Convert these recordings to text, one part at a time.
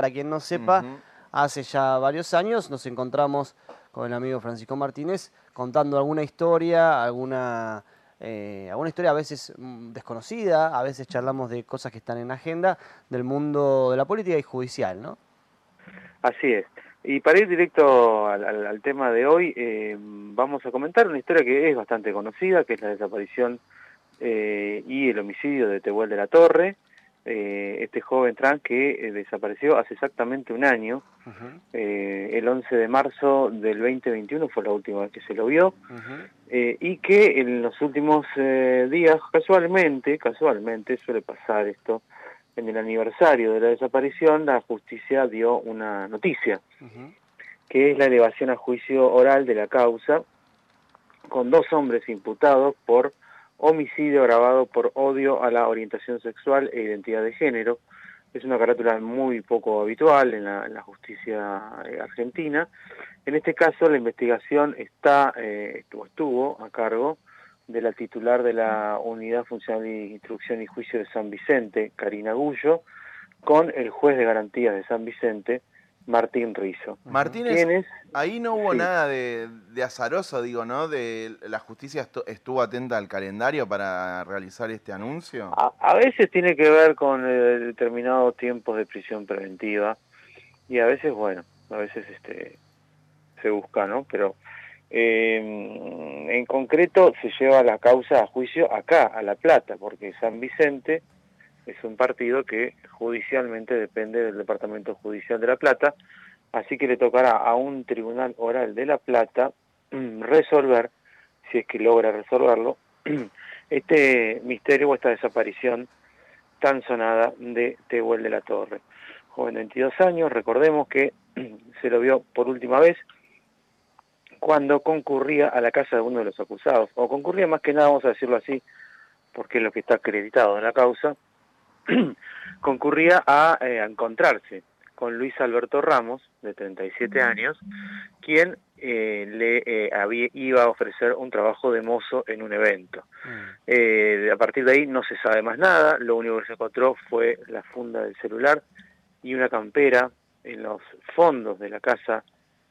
para quien no sepa, hace ya varios años nos encontramos con el amigo Francisco Martínez contando alguna historia, alguna, eh, alguna historia a veces mm, desconocida, a veces charlamos de cosas que están en agenda del mundo de la política y judicial, ¿no? Así es. Y para ir directo al, tema de hoy, eh, vamos a comentar una historia que es bastante conocida, que es la desaparición eh, y el homicidio de Tehuel de la Torre, eh, este joven trans que desapareció hace exactamente un año. el 11 de marzo del 2021 fue la última vez que se lo vio, y que en los últimos días, casualmente, casualmente suele pasar esto, en el aniversario de la desaparición, la justicia dio una noticia, que es la elevación a juicio oral de la causa, con dos hombres imputados por homicidio grabado por odio a la orientación sexual e identidad de género. Es una carátula muy poco habitual en la, justicia eh, argentina. En este caso, la investigación está, eh, estuvo a cargo de la titular de la Unidad Funcional de Instrucción y Juicio de San Vicente, Karina Gullo, con el juez de garantías de San Vicente, Martín Rizo. Martínez, ahí no hubo nada de, azaroso, digo, ¿no? De la justicia estuvo atenta al calendario para realizar este anuncio. A, veces tiene que ver con eh, determinados tiempos de prisión preventiva y a veces, bueno, a veces este se busca, ¿no? Pero eh, en concreto se lleva la causa a juicio acá, a La Plata, porque San Vicente es un partido que judicialmente depende del Departamento Judicial de La Plata, así que le tocará a un tribunal oral de La Plata mm, resolver, si es que logra resolverlo, este misterio o esta desaparición tan sonada de Tehuel de la Torre. Joven de 22 años, recordemos que se lo vio por última vez cuando concurría a la casa de uno de los acusados, o concurría más que nada, vamos a decirlo así, porque es lo que está acreditado en la causa, concurría eh, a, encontrarse con Luis Alberto Ramos, de 37 años, quien eh, le eh, había, iba a ofrecer un trabajo de mozo en un evento. a partir de ahí no se sabe más nada, lo único que se encontró fue la funda del celular y una campera en los fondos de la casa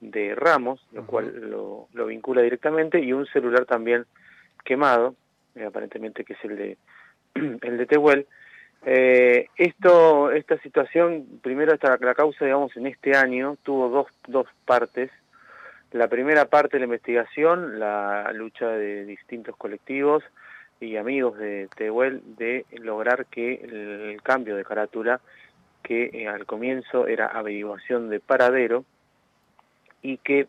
de Ramos, lo cual lo, vincula directamente, y un celular también quemado, eh, aparentemente que es el de el de Tehuel. Eh, esto, esta situación, primero esta, la causa, digamos, en este año tuvo dos, dos partes. La primera parte de la investigación, la lucha de distintos colectivos y amigos de Tehuel de lograr que el, cambio de carátula, que eh, al comienzo era averiguación de paradero, y que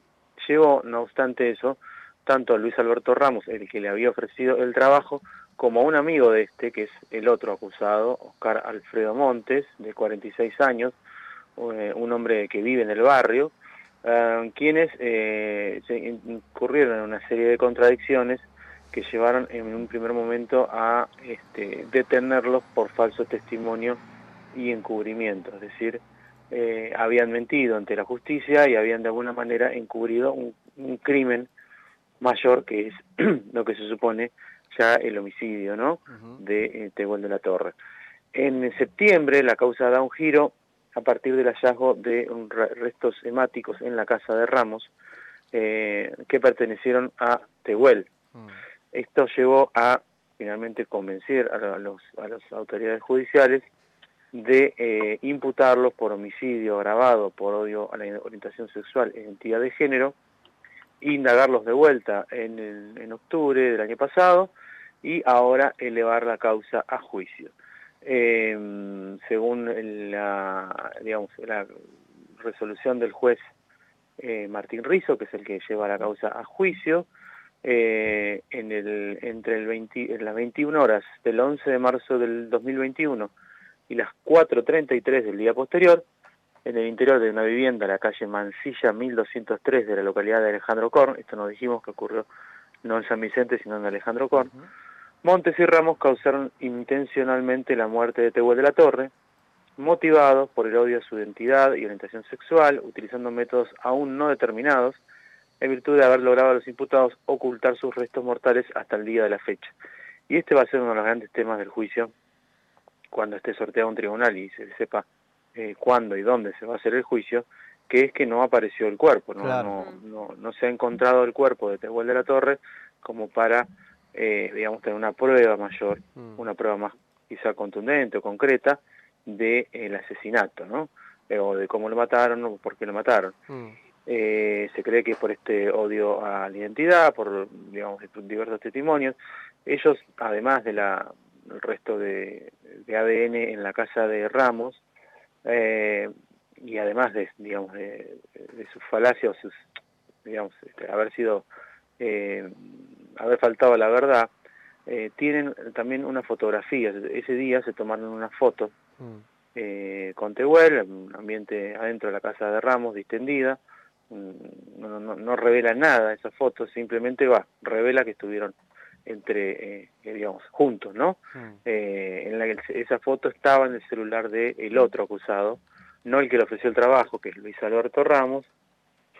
llevó, no obstante eso, tanto a Luis Alberto Ramos, el que le había ofrecido el trabajo, como un amigo de este, que es el otro acusado, Oscar Alfredo Montes, de 46 años, eh, un hombre que vive en el barrio, eh, quienes eh, se incurrieron en una serie de contradicciones que llevaron en un primer momento a este, detenerlos por falso testimonio y encubrimiento, es decir, eh, habían mentido ante la justicia y habían de alguna manera encubrido un, crimen mayor que es lo que se supone ya el homicidio ¿no? de eh, Tehuel de la Torre. En septiembre la causa da un giro a partir del hallazgo de restos hemáticos en la casa de Ramos eh, que pertenecieron a Tehuel. Mm. Esto llevó a finalmente convencer a, los, a las autoridades judiciales de eh, imputarlos por homicidio agravado por odio a la orientación sexual e identidad de género, indagarlos de vuelta en, en octubre del año pasado y ahora elevar la causa a juicio. Em, según la, digamos, la resolución del juez eh, Martín Rizo, que es el que lleva la causa a juicio, eh, en el, entre el 20, en las 21 horas del 11 de marzo del 2021 y las 4.33 del día posterior, en el interior de una vivienda, la calle Mansilla 1203 de la localidad de Alejandro Korn, esto nos dijimos que ocurrió no en San Vicente, sino en Alejandro Korn, Montes y Ramos causaron intencionalmente la muerte de Tehuel de la Torre, motivados por el odio a su identidad y orientación sexual, utilizando métodos aún no determinados, en virtud de haber logrado a los imputados ocultar sus restos mortales hasta el día de la fecha. Y este va a ser uno de los grandes temas del juicio cuando esté sorteado un tribunal y se sepa eh, cuándo y dónde se va a hacer el juicio, que es que no apareció el cuerpo, no, no, no, no, se ha encontrado el cuerpo de Tehuel de la Torre como para, eh, digamos, tener una prueba mayor, mm. una prueba más quizá contundente o concreta del el asesinato, ¿no? Eh, o de cómo lo mataron o por qué lo mataron. Mm. Eh, se cree que es por este odio a la identidad, por digamos diversos testimonios. Ellos, además de la el resto de, ADN en la casa de Ramos, eh, y además de digamos de, sus falacias, sus, digamos, este, haber sido haber faltado a la verdad, tienen también una fotografía. Ese día se tomaron una foto mm. eh, con Tehuel, un ambiente adentro de la casa de Ramos, distendida, no, no, no, revela nada esa foto, simplemente va, revela que estuvieron entre, eh, digamos, juntos, ¿no? Hmm. Eh, en la que esa foto estaba en el celular del el otro acusado, no el que le ofreció el trabajo, que es Luis Alberto Ramos,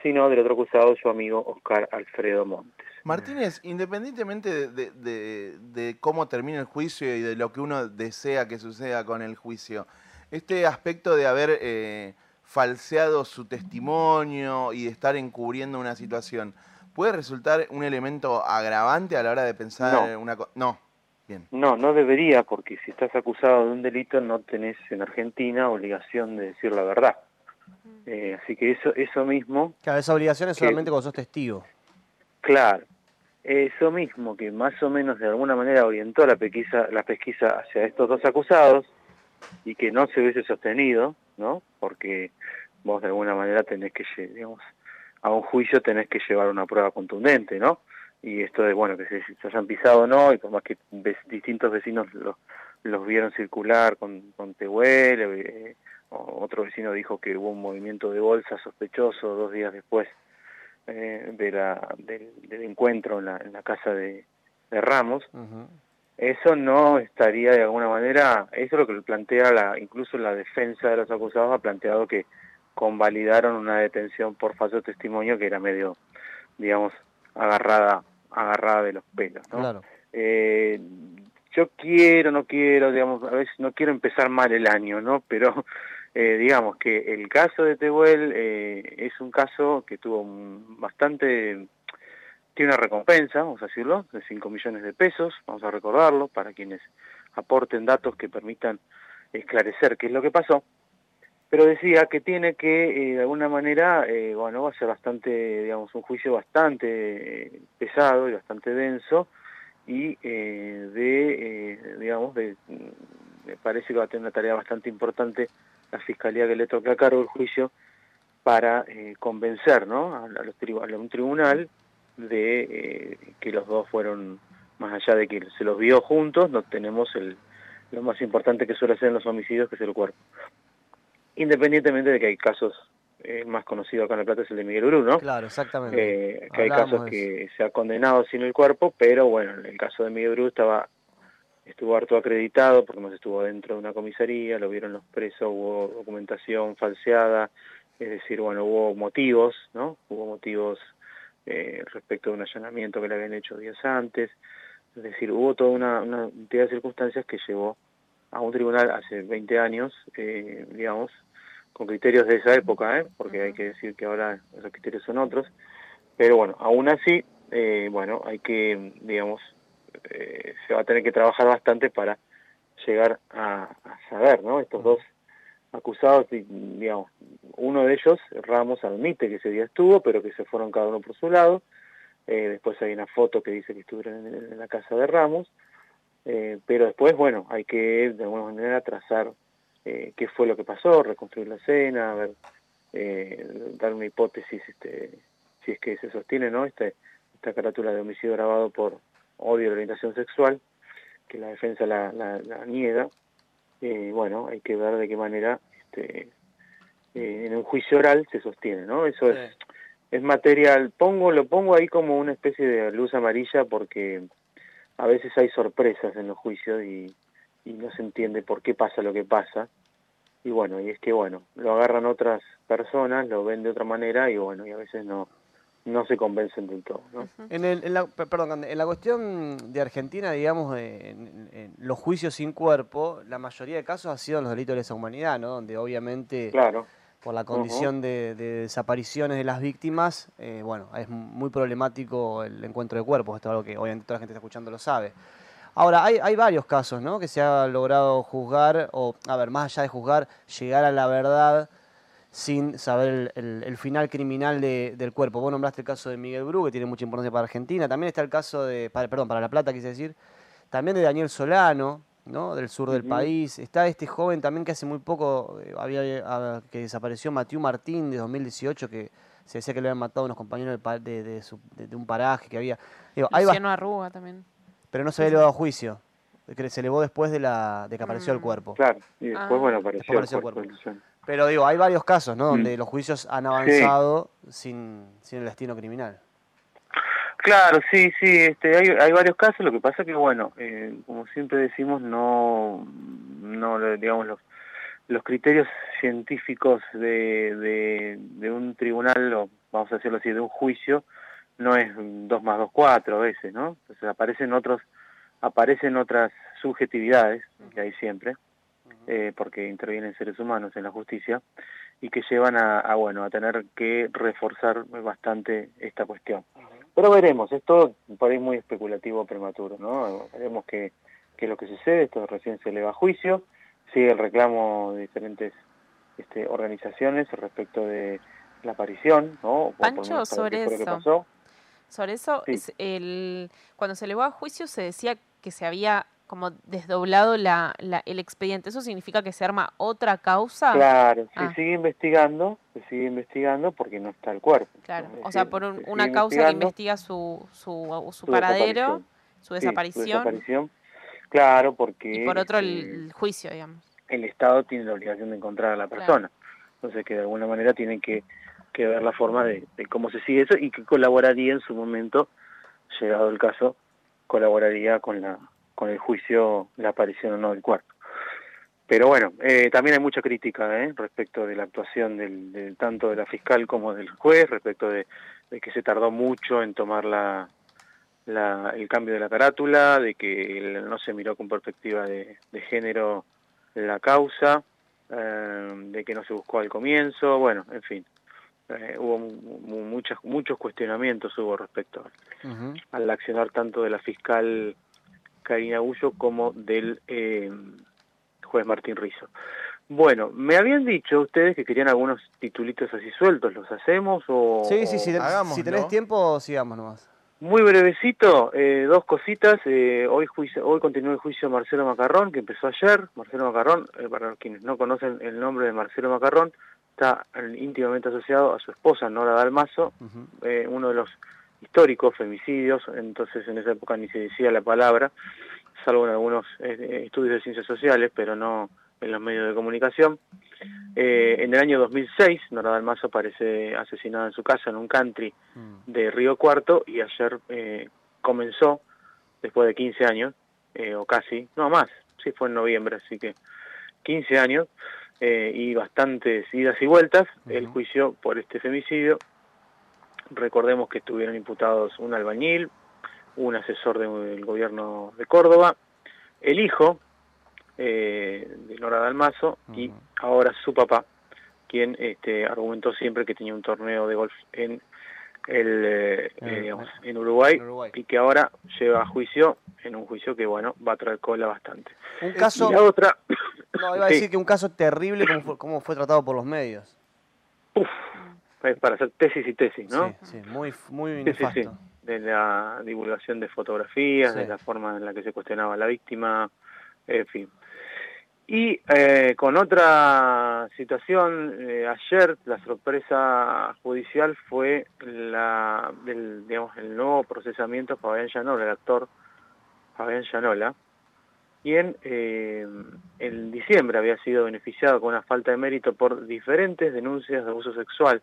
sino del otro acusado, su amigo Oscar Alfredo Montes. Martínez, independientemente de, de, de, cómo termine el juicio y de lo que uno desea que suceda con el juicio, este aspecto de haber eh, falseado su testimonio y de estar encubriendo una situación, ¿puede resultar un elemento agravante a la hora de pensar en una cosa? No. Bien. No, no debería, porque si estás acusado de un delito no tenés en Argentina obligación de decir la verdad. Eh, así que eso eso mismo... Claro, esa obligación es solamente cuando sos testigo. Claro, eso mismo que más o menos de alguna manera orientó la pesquisa, la pesquisa hacia estos dos acusados y que no se hubiese sostenido, ¿no? Porque vos de alguna manera tenés que, digamos, a un juicio tenés que llevar una prueba contundente, ¿no? Y esto de, bueno, que se, hayan pisado o no, y por más que distintos vecinos los vieron circular con, con Tehuel, eh, otro vecino dijo que hubo un movimiento de bolsa sospechoso dos días después eh, de la, del, encuentro en la, en la casa de, de Ramos. Eso no estaría de alguna manera, eso es lo que plantea la, incluso la defensa de los acusados ha planteado que convalidaron una detención por falso testimonio que era medio, digamos, agarrada, agarrada de los pelos, ¿no? Eh, yo quiero, no quiero, digamos, a veces no quiero empezar mal el año, ¿no? Pero eh, digamos que el caso de Tehuel eh, es un caso que tuvo bastante, tiene una recompensa, vamos a decirlo, de 5 millones de pesos, vamos a recordarlo, para quienes aporten datos que permitan esclarecer qué es lo que pasó, pero decía que tiene que, eh, de alguna manera, eh, bueno, va a ser bastante, digamos, un juicio bastante pesado y bastante denso, y de, digamos, de, me parece que va a tener una tarea bastante importante la fiscalía que le toca a cargo el juicio para eh, convencer ¿no? a, los a, un tribunal de eh, que los dos fueron, más allá de que se los vio juntos, no tenemos el, lo más importante que suele ser en los homicidios, que es el cuerpo. Independientemente de que hay casos, eh, más conocido acá en La Plata es el de Miguel Bruno, Claro, exactamente. que hay casos que se ha condenado sin el cuerpo, pero bueno, en el caso de Miguel Bruno estaba estuvo harto acreditado porque más estuvo dentro de una comisaría, lo vieron los presos, hubo documentación falseada, es decir, bueno, hubo motivos, ¿no? Hubo motivos eh, respecto a un allanamiento que le habían hecho días antes, es decir, hubo toda una, una cantidad de circunstancias que llevó a un tribunal hace 20 años, eh, digamos, con criterios de esa época, ¿eh? porque hay que decir que ahora esos criterios son otros, pero bueno, aún así, eh, bueno, hay que, digamos, eh, se va a tener que trabajar bastante para llegar a, saber, ¿no? Estos dos acusados, digamos, uno de ellos, Ramos, admite que ese día estuvo, pero que se fueron cada uno por su lado. Eh, después hay una foto que dice que estuvieron en, la casa de Ramos. Eh, pero después, bueno, hay que de alguna manera trazar qué fue lo que pasó, reconstruir la escena, ver, dar una hipótesis, este, si es que se sostiene, ¿no? Este, esta carátula de homicidio grabado por odio de orientación sexual, que la defensa la, la, niega, eh, bueno, hay que ver de qué manera este, eh, en un juicio oral se sostiene, ¿no? Eso es, es material, pongo, lo pongo ahí como una especie de luz amarilla porque a veces hay sorpresas en los juicios y, y no se entiende por qué pasa lo que pasa. Y bueno, y es que bueno, lo agarran otras personas, lo ven de otra manera y bueno, y a veces no, no se convencen del todo. ¿no? En, el, en, la, perdón, en la cuestión de Argentina, digamos, en, en, los juicios sin cuerpo, la mayoría de casos ha sido los delitos de lesa humanidad, ¿no? Donde obviamente, claro. por la condición de, de, desapariciones de las víctimas, eh, bueno, es muy problemático el encuentro de cuerpos. Esto es algo que obviamente toda la gente que está escuchando lo sabe. Ahora, hay, hay varios casos, ¿no? Que se ha logrado juzgar, o, a ver, más allá de juzgar, llegar a la verdad sin saber el, el, final criminal de, del cuerpo. Vos nombraste el caso de Miguel Bru, que tiene mucha importancia para Argentina. También está el caso de, para, perdón, para La Plata, quise decir. También de Daniel Solano, ¿no? Del sur del país. Está este joven también que hace muy poco eh, había que desapareció, Matiu Martín, de 2018, que se decía que le habían matado a unos compañeros de, de, su, de un paraje que había. Digo, Luciano Arruga también. Pero no se había elevado a juicio. Que se elevó después de, la, de que apareció el Mm. cuerpo. Claro, y después, Ah. bueno, apareció, Apareció el el cuerpo. Pero digo, hay varios casos, ¿no? Mm. Donde los juicios han avanzado sin, sin el destino criminal. Claro, sí, sí, este, hay, hay varios casos, lo que pasa que, bueno, eh, como siempre decimos, no, no digamos, los, los criterios científicos de, de, de un tribunal, o vamos a decirlo así, de un juicio, no es 2 más 2, 4 a veces, ¿no? Entonces aparecen otros, aparecen otras subjetividades, que hay siempre, eh, porque intervienen seres humanos en la justicia, y que llevan a, a, bueno, a tener que reforzar bastante esta cuestión. Pero veremos, esto por ahí muy especulativo prematuro, ¿no? Veremos qué, qué es lo que sucede, esto recién se le va a juicio, sigue el reclamo de diferentes este, organizaciones respecto de la aparición, ¿no? Pancho, por, sobre eso. Que pasó. Sobre eso, Sí. es el, cuando se le va a juicio se decía que se había como desdoblado la, la, el expediente. ¿Eso significa que se arma otra causa? Claro, se Ah. sigue investigando, se sigue investigando porque no está el cuerpo. Claro, o sea, por un- se una causa que investiga su, su, su, su paradero, desaparición. su Sí, su desaparición, desaparición. Claro, porque y por otro el, este, el juicio, digamos. el Estado tiene la obligación de encontrar a la persona. Entonces que de alguna manera tienen que, que ver la forma de, de cómo se sigue eso y que colaboraría en su momento, llegado el caso, colaboraría con la con el juicio, la aparición o no del cuerpo. Pero bueno, eh, también hay mucha crítica ¿eh? respecto de la actuación del, del- tanto de la fiscal como del juez, respecto de, que se tardó mucho en tomar la, la- el cambio de la carátula, de que no se miró con perspectiva de, de género la causa, eh, de que no se buscó al comienzo, bueno, en fin, eh, hubo mu- mu- muchas, muchos cuestionamientos hubo respecto al accionar tanto de la fiscal Karina Gullo como del eh, juez Martín Rizzo. Bueno, me habían dicho ustedes que querían algunos titulitos así sueltos, ¿los hacemos o...? Sí, sí, sí. Si tenés tiempo, sigamos nomás. Muy brevecito, eh, dos cositas. eh, hoy juicio, hoy continúa el juicio de Marcelo Macarrón, que empezó ayer. Marcelo Macarrón, eh, para quienes no conocen el nombre de Marcelo Macarrón, está íntimamente asociado a su esposa, Nora Dalmazo, eh, uno de los históricos femicidios, entonces en esa época ni se decía la palabra, salvo en algunos eh, estudios de ciencias sociales, pero no en los medios de comunicación. Eh, en el año 2006, Nora Dalmazo aparece asesinada en su casa en un country Mm. de Río Cuarto y ayer eh, comenzó, después de 15 años, eh, o casi, no más, sí fue en noviembre, así que 15 años eh, y bastantes idas y vueltas, el juicio por este femicidio. Recordemos que estuvieron imputados un albañil, un asesor de- del gobierno de Córdoba, el hijo eh, de Nora Dalmazo y ahora su papá, quien este, argumentó siempre que tenía un torneo de golf en el, eh, En- eh, digamos, en Uruguay, en Uruguay. y que ahora lleva a juicio, en un juicio que bueno, va a traer cola bastante. Un caso, Y la otra, no, iba a sí. decir que un caso terrible como fue, cómo fue tratado por los medios. uf, es para hacer tesis y tesis, ¿no? Sí, sí, muy, muy sí, nefasto. De la divulgación de fotografías, de la forma en la que se cuestionaba a la víctima, en fin. Y eh, con otra situación, eh, ayer la sorpresa judicial fue la del, digamos, el nuevo procesamiento de Fabián Llanola, el actor Fabián Llanola, quien eh, en diciembre había sido beneficiado con una falta de mérito por diferentes denuncias de abuso sexual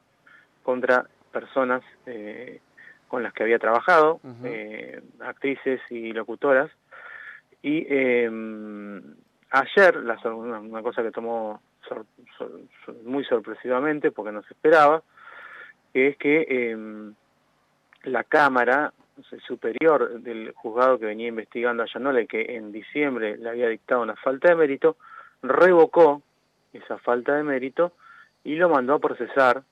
contra personas eh, con las que había trabajado, eh, actrices y locutoras. Y eh, ayer, la una, cosa que tomó muy sorpresivamente porque no se esperaba, es que eh, la Cámara Superior del juzgado que venía investigando a Yanola y que en diciembre le había dictado una falta de mérito, revocó esa falta de mérito y lo mandó a procesar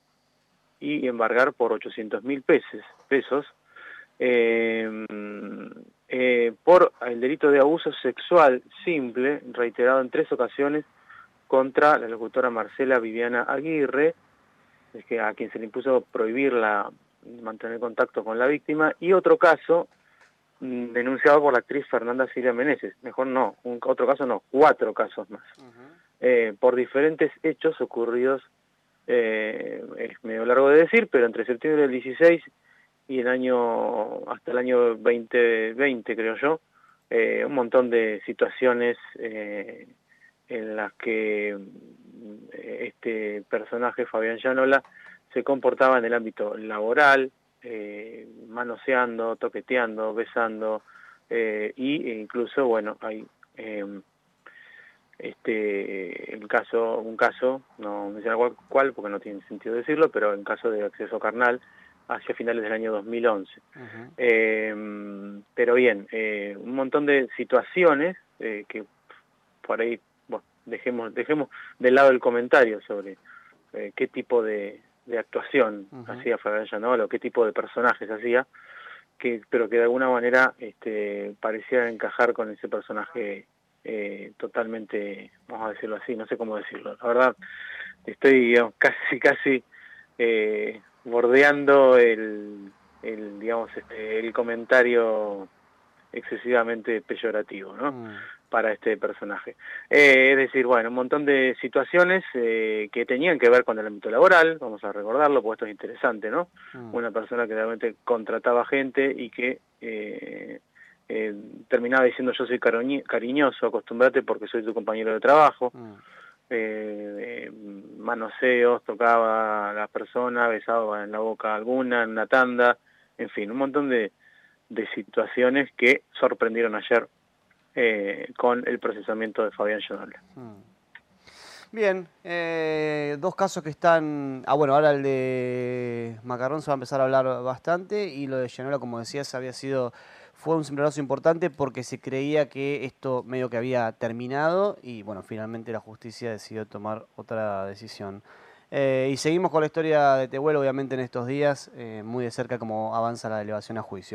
y embargar por 800 mil pesos, pesos eh, eh, por el delito de abuso sexual simple, reiterado en tres ocasiones, contra la locutora Marcela Viviana Aguirre, es que a quien se le impuso prohibir la, mantener contacto con la víctima, y otro caso mm, denunciado por la actriz Fernanda Silvia Meneses, mejor no, un, otro caso no, cuatro casos más, eh, por diferentes hechos ocurridos, eh, es medio largo de decir, pero entre septiembre del 16 y el año, hasta el año 2020 creo yo, eh, un montón de situaciones eh, en las que eh, este personaje, Fabián Llanola, se comportaba en el ámbito laboral, eh, manoseando, toqueteando, besando, eh, y incluso, bueno, hay em, este el caso, un caso, no menciono cuál, porque no tiene sentido decirlo, pero en caso de acceso carnal hacia finales del año 2011. Em, pero bien, un montón de situaciones que por ahí dejemos, dejemos de lado el comentario sobre eh, qué tipo de, actuación hacía Fabián Llanola o qué tipo de personajes hacía, que, pero que de alguna manera este, parecía encajar con ese personaje eh, totalmente, vamos a decirlo así, no sé cómo decirlo. La verdad, estoy casi, casi eh, bordeando el, el, digamos, este, el comentario excesivamente peyorativo, ¿no? Mm para este personaje. Eh, es decir, bueno, un montón de situaciones eh, que tenían que ver con el ámbito laboral, vamos a recordarlo, porque esto es interesante, ¿no? Mm. Una persona que realmente contrataba gente y que eh, terminaba diciendo yo soy cariñoso, acostumbrate porque soy tu compañero de trabajo. Mm. Manoseos, tocaba a la persona, besaba en la boca alguna, en una tanda, en fin, un montón de, de situaciones que sorprendieron ayer eh, con el procesamiento de Fabián Llanola. Hmm. Bien, eh, dos casos que están... Ah, bueno, ahora el de Macarrón se va a empezar a hablar bastante y lo de Llanola, como decías, había sido... Fue un simbrazo importante porque se creía que esto medio que había terminado y bueno, finalmente la justicia decidió tomar otra decisión. Eh, y seguimos con la historia de Tehuel, obviamente en estos días, muy de cerca como avanza la elevación a juicio.